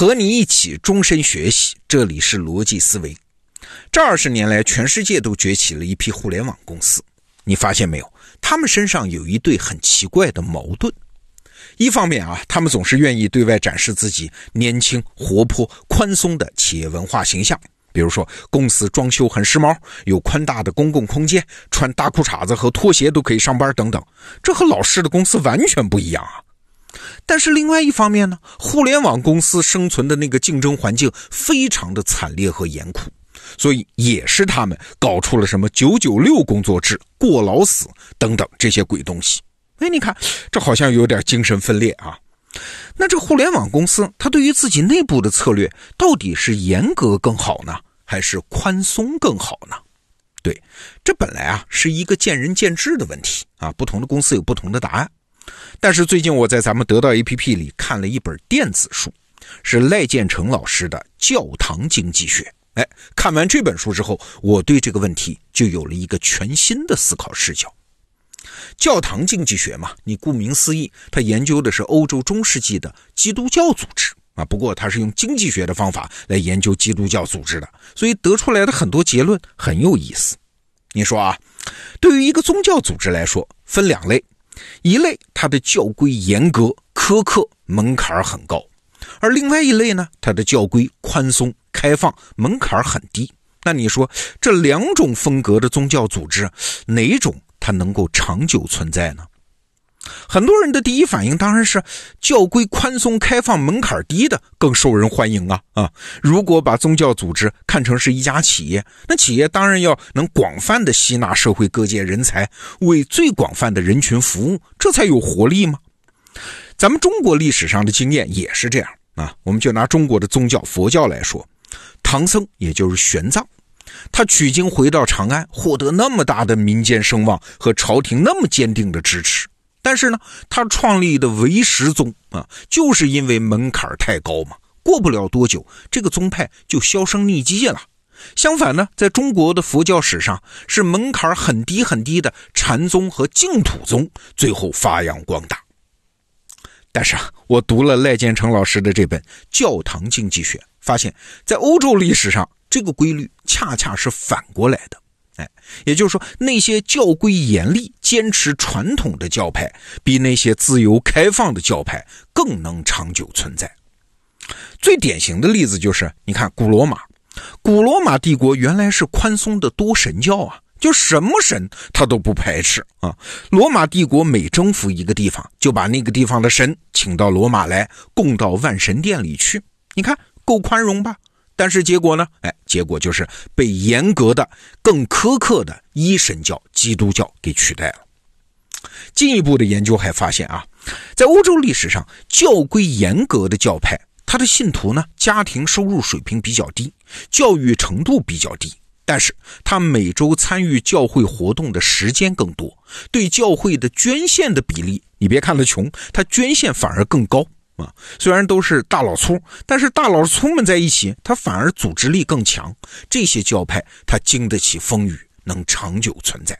和你一起终身学习，这里是逻辑思维。这二十年来，全世界都崛起了一批互联网公司。你发现没有？他们身上有一对很奇怪的矛盾。一方面啊，他们总是愿意对外展示自己年轻、活泼、宽松的企业文化形象，比如说公司装修很时髦，有宽大的公共空间，穿大裤衩子和拖鞋都可以上班等等。这和老式的公司完全不一样啊。但是另外一方面呢，互联网公司生存的那个竞争环境非常的惨烈和严酷，所以也是他们搞出了什么九九六工作制、过劳死等等这些鬼东西。哎，你看，这好像有点精神分裂啊。那这互联网公司，它对于自己内部的策略，到底是严格更好呢，还是宽松更好呢？对，这本来啊是一个见仁见智的问题啊，不同的公司有不同的答案。但是最近我在咱们得到 APP 里看了一本电子书，是赖建成老师的《教堂经济学》。哎，看完这本书之后，我对这个问题就有了一个全新的思考视角。教堂经济学嘛，你顾名思义，它研究的是欧洲中世纪的基督教组织啊。不过它是用经济学的方法来研究基督教组织的，所以得出来的很多结论很有意思。你说啊，对于一个宗教组织来说，分两类。一类它的教规严格苛刻，门槛很高；而另外一类呢，它的教规宽松开放，门槛很低。那你说这两种风格的宗教组织，哪种它能够长久存在呢？很多人的第一反应当然是教规宽松、开放、门槛低的更受人欢迎啊啊！如果把宗教组织看成是一家企业，那企业当然要能广泛的吸纳社会各界人才，为最广泛的人群服务，这才有活力嘛。咱们中国历史上的经验也是这样啊。我们就拿中国的宗教佛教来说，唐僧也就是玄奘，他取经回到长安，获得那么大的民间声望和朝廷那么坚定的支持。但是呢，他创立的唯识宗啊，就是因为门槛太高嘛，过不了多久，这个宗派就销声匿迹了。相反呢，在中国的佛教史上，是门槛很低很低的禅宗和净土宗最后发扬光大。但是啊，我读了赖建成老师的这本《教堂经济学》，发现，在欧洲历史上，这个规律恰恰是反过来的。哎，也就是说，那些教规严厉、坚持传统的教派，比那些自由开放的教派更能长久存在。最典型的例子就是，你看古罗马，古罗马帝国原来是宽松的多神教啊，就什么神他都不排斥啊。罗马帝国每征服一个地方，就把那个地方的神请到罗马来，供到万神殿里去。你看，够宽容吧？但是结果呢？哎，结果就是被严格的、更苛刻的一神教基督教给取代了。进一步的研究还发现啊，在欧洲历史上，教规严格的教派，他的信徒呢，家庭收入水平比较低，教育程度比较低，但是他每周参与教会活动的时间更多，对教会的捐献的比例，你别看他穷，他捐献反而更高。啊，虽然都是大老粗，但是大老粗们在一起，他反而组织力更强。这些教派他经得起风雨，能长久存在。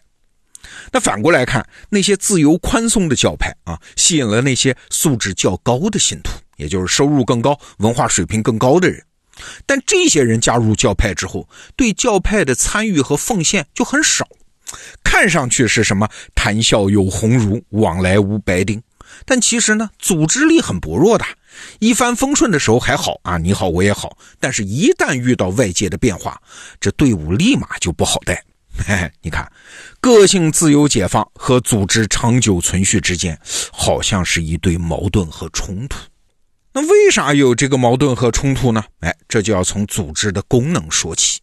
那反过来看，那些自由宽松的教派啊，吸引了那些素质较高的信徒，也就是收入更高、文化水平更高的人。但这些人加入教派之后，对教派的参与和奉献就很少，看上去是什么谈笑有鸿儒，往来无白丁。但其实呢，组织力很薄弱的。一帆风顺的时候还好啊，你好我也好。但是，一旦遇到外界的变化，这队伍立马就不好带。嘿嘿，你看，个性自由解放和组织长久存续之间，好像是一对矛盾和冲突。那为啥有这个矛盾和冲突呢？哎，这就要从组织的功能说起。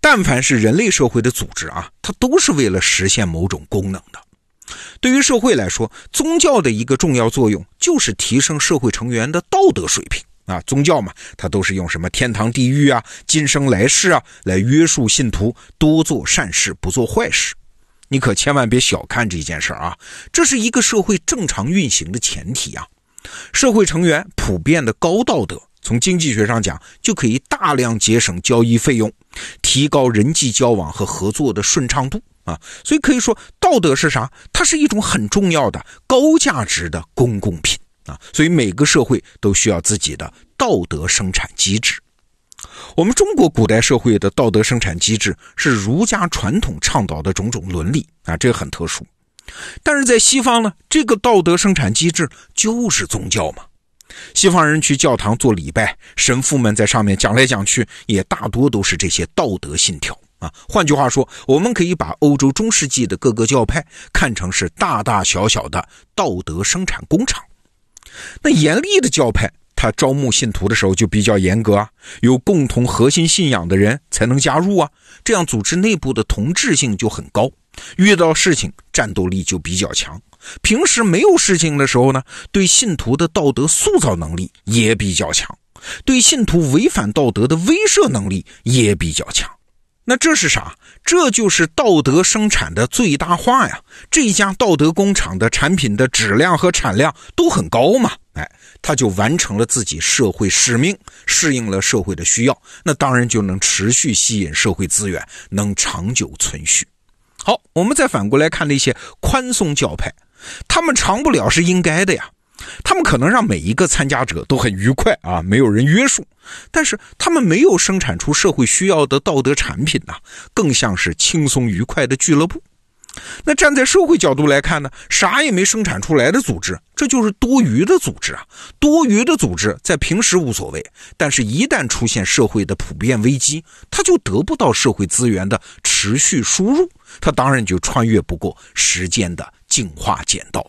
但凡是人类社会的组织啊，它都是为了实现某种功能的。对于社会来说，宗教的一个重要作用就是提升社会成员的道德水平啊。宗教嘛，它都是用什么天堂、地狱啊、今生来世啊来约束信徒多做善事，不做坏事。你可千万别小看这件事啊，这是一个社会正常运行的前提啊。社会成员普遍的高道德，从经济学上讲，就可以大量节省交易费用，提高人际交往和合作的顺畅度。啊，所以可以说，道德是啥？它是一种很重要的高价值的公共品啊，所以每个社会都需要自己的道德生产机制。我们中国古代社会的道德生产机制是儒家传统倡导的种种伦理啊，这个很特殊。但是在西方呢，这个道德生产机制就是宗教嘛。西方人去教堂做礼拜，神父们在上面讲来讲去，也大多都是这些道德信条啊。换句话说，我们可以把欧洲中世纪的各个教派看成是大大小小的道德生产工厂。那严厉的教派。他招募信徒的时候就比较严格啊，有共同核心信仰的人才能加入啊，这样组织内部的同质性就很高，遇到事情战斗力就比较强。平时没有事情的时候呢，对信徒的道德塑造能力也比较强，对信徒违反道德的威慑能力也比较强。那这是啥？这就是道德生产的最大化呀！这家道德工厂的产品的质量和产量都很高嘛，哎，他就完成了自己社会使命，适应了社会的需要，那当然就能持续吸引社会资源，能长久存续。好，我们再反过来看那些宽松教派，他们长不了是应该的呀。他们可能让每一个参加者都很愉快啊，没有人约束，但是他们没有生产出社会需要的道德产品呐，更像是轻松愉快的俱乐部。那站在社会角度来看呢，啥也没生产出来的组织，这就是多余的组织啊。多余的组织在平时无所谓，但是一旦出现社会的普遍危机，它就得不到社会资源的持续输入，它当然就穿越不过时间的进化剪刀。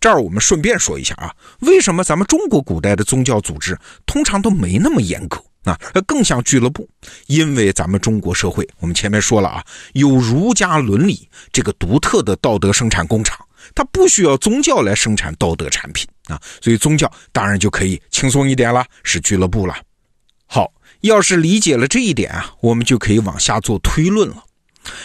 这儿我们顺便说一下啊，为什么咱们中国古代的宗教组织通常都没那么严格啊，更像俱乐部？因为咱们中国社会，我们前面说了啊，有儒家伦理这个独特的道德生产工厂，它不需要宗教来生产道德产品啊，所以宗教当然就可以轻松一点了，是俱乐部了。好，要是理解了这一点啊，我们就可以往下做推论了。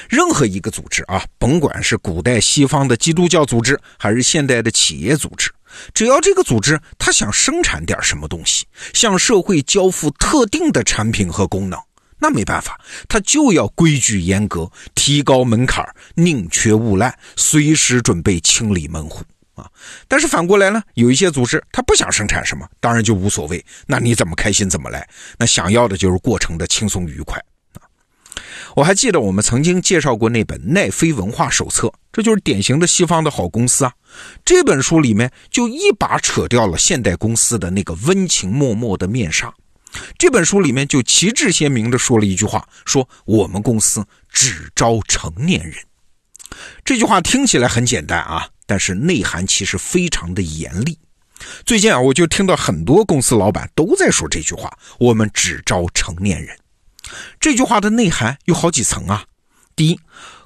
任何一个组织啊，甭管是古代西方的基督教组织，还是现代的企业组织，只要这个组织它想生产点什么东西，向社会交付特定的产品和功能，那没办法，它就要规矩严格，提高门槛，宁缺毋滥，随时准备清理门户啊。但是反过来呢，有一些组织它不想生产什么，当然就无所谓，那你怎么开心怎么来，那想要的就是过程的轻松愉快。我还记得我们曾经介绍过那本奈飞文化手册，这就是典型的西方的好公司啊。这本书里面就一把扯掉了现代公司的那个温情脉脉的面纱。这本书里面就旗帜鲜明地说了一句话，说我们公司只招成年人。这句话听起来很简单啊，但是内涵其实非常的严厉。最近啊，我就听到很多公司老板都在说这句话：我们只招成年人。这句话的内涵有好几层啊。第一，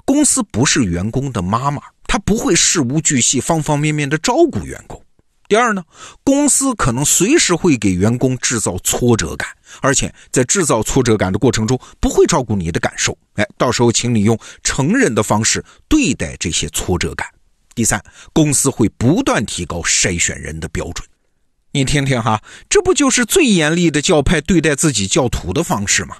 公司不是员工的妈妈，他不会事无巨细、方方面面的照顾员工。第二呢，公司可能随时会给员工制造挫折感，而且在制造挫折感的过程中不会照顾你的感受。哎，到时候请你用成人的方式对待这些挫折感。第三，公司会不断提高筛选人的标准。你听听哈，这不就是最严厉的教派对待自己教徒的方式吗？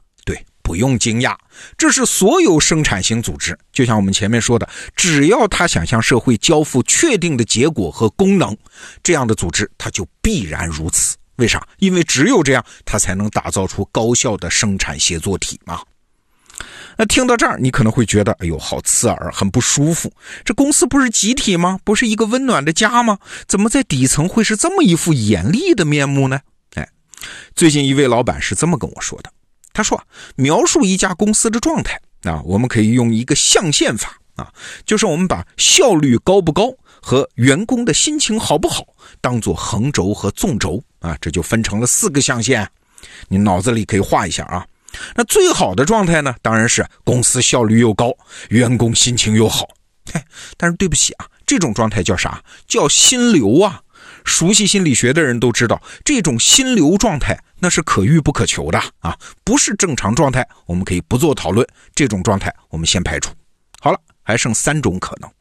不用惊讶，这是所有生产型组织，就像我们前面说的，只要他想向社会交付确定的结果和功能，这样的组织它就必然如此。为啥？因为只有这样，它才能打造出高效的生产协作体嘛。那听到这儿，你可能会觉得，哎呦，好刺耳，很不舒服。这公司不是集体吗？不是一个温暖的家吗？怎么在底层会是这么一副严厉的面目呢？哎，最近一位老板是这么跟我说的。他说：“描述一家公司的状态啊，我们可以用一个象限法啊，就是我们把效率高不高和员工的心情好不好当做横轴和纵轴啊，这就分成了四个象限。你脑子里可以画一下啊。那最好的状态呢，当然是公司效率又高，员工心情又好。嘿，但是对不起啊，这种状态叫啥？叫心流啊。熟悉心理学的人都知道，这种心流状态。”那是可遇不可求的啊，不是正常状态，我们可以不做讨论。这种状态我们先排除。好了，还剩三种可能。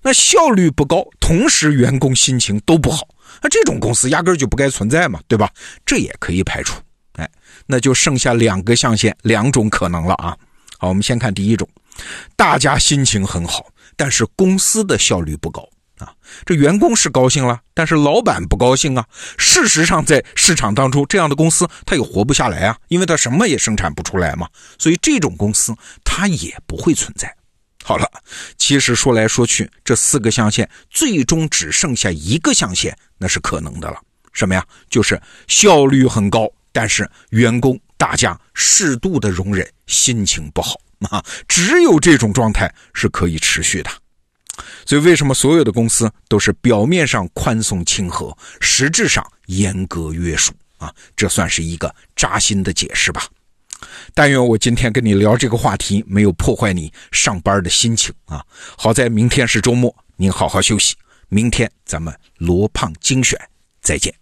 那效率不高，同时员工心情都不好，那这种公司压根就不该存在嘛，对吧？这也可以排除。哎，那就剩下两个象限，两种可能了啊。好，我们先看第一种，大家心情很好，但是公司的效率不高。啊。这员工是高兴了，但是老板不高兴啊。事实上，在市场当中，这样的公司它也活不下来啊，因为它什么也生产不出来嘛。所以这种公司它也不会存在。好了，其实说来说去，这四个象限最终只剩下一个象限，那是可能的了。什么呀？就是效率很高，但是员工大家适度的容忍，心情不好啊。只有这种状态是可以持续的。所以，为什么所有的公司都是表面上宽松亲和，实质上严格约束啊？这算是一个扎心的解释吧。但愿我今天跟你聊这个话题没有破坏你上班的心情啊！好在明天是周末，您好好休息。明天咱们罗胖精选，再见。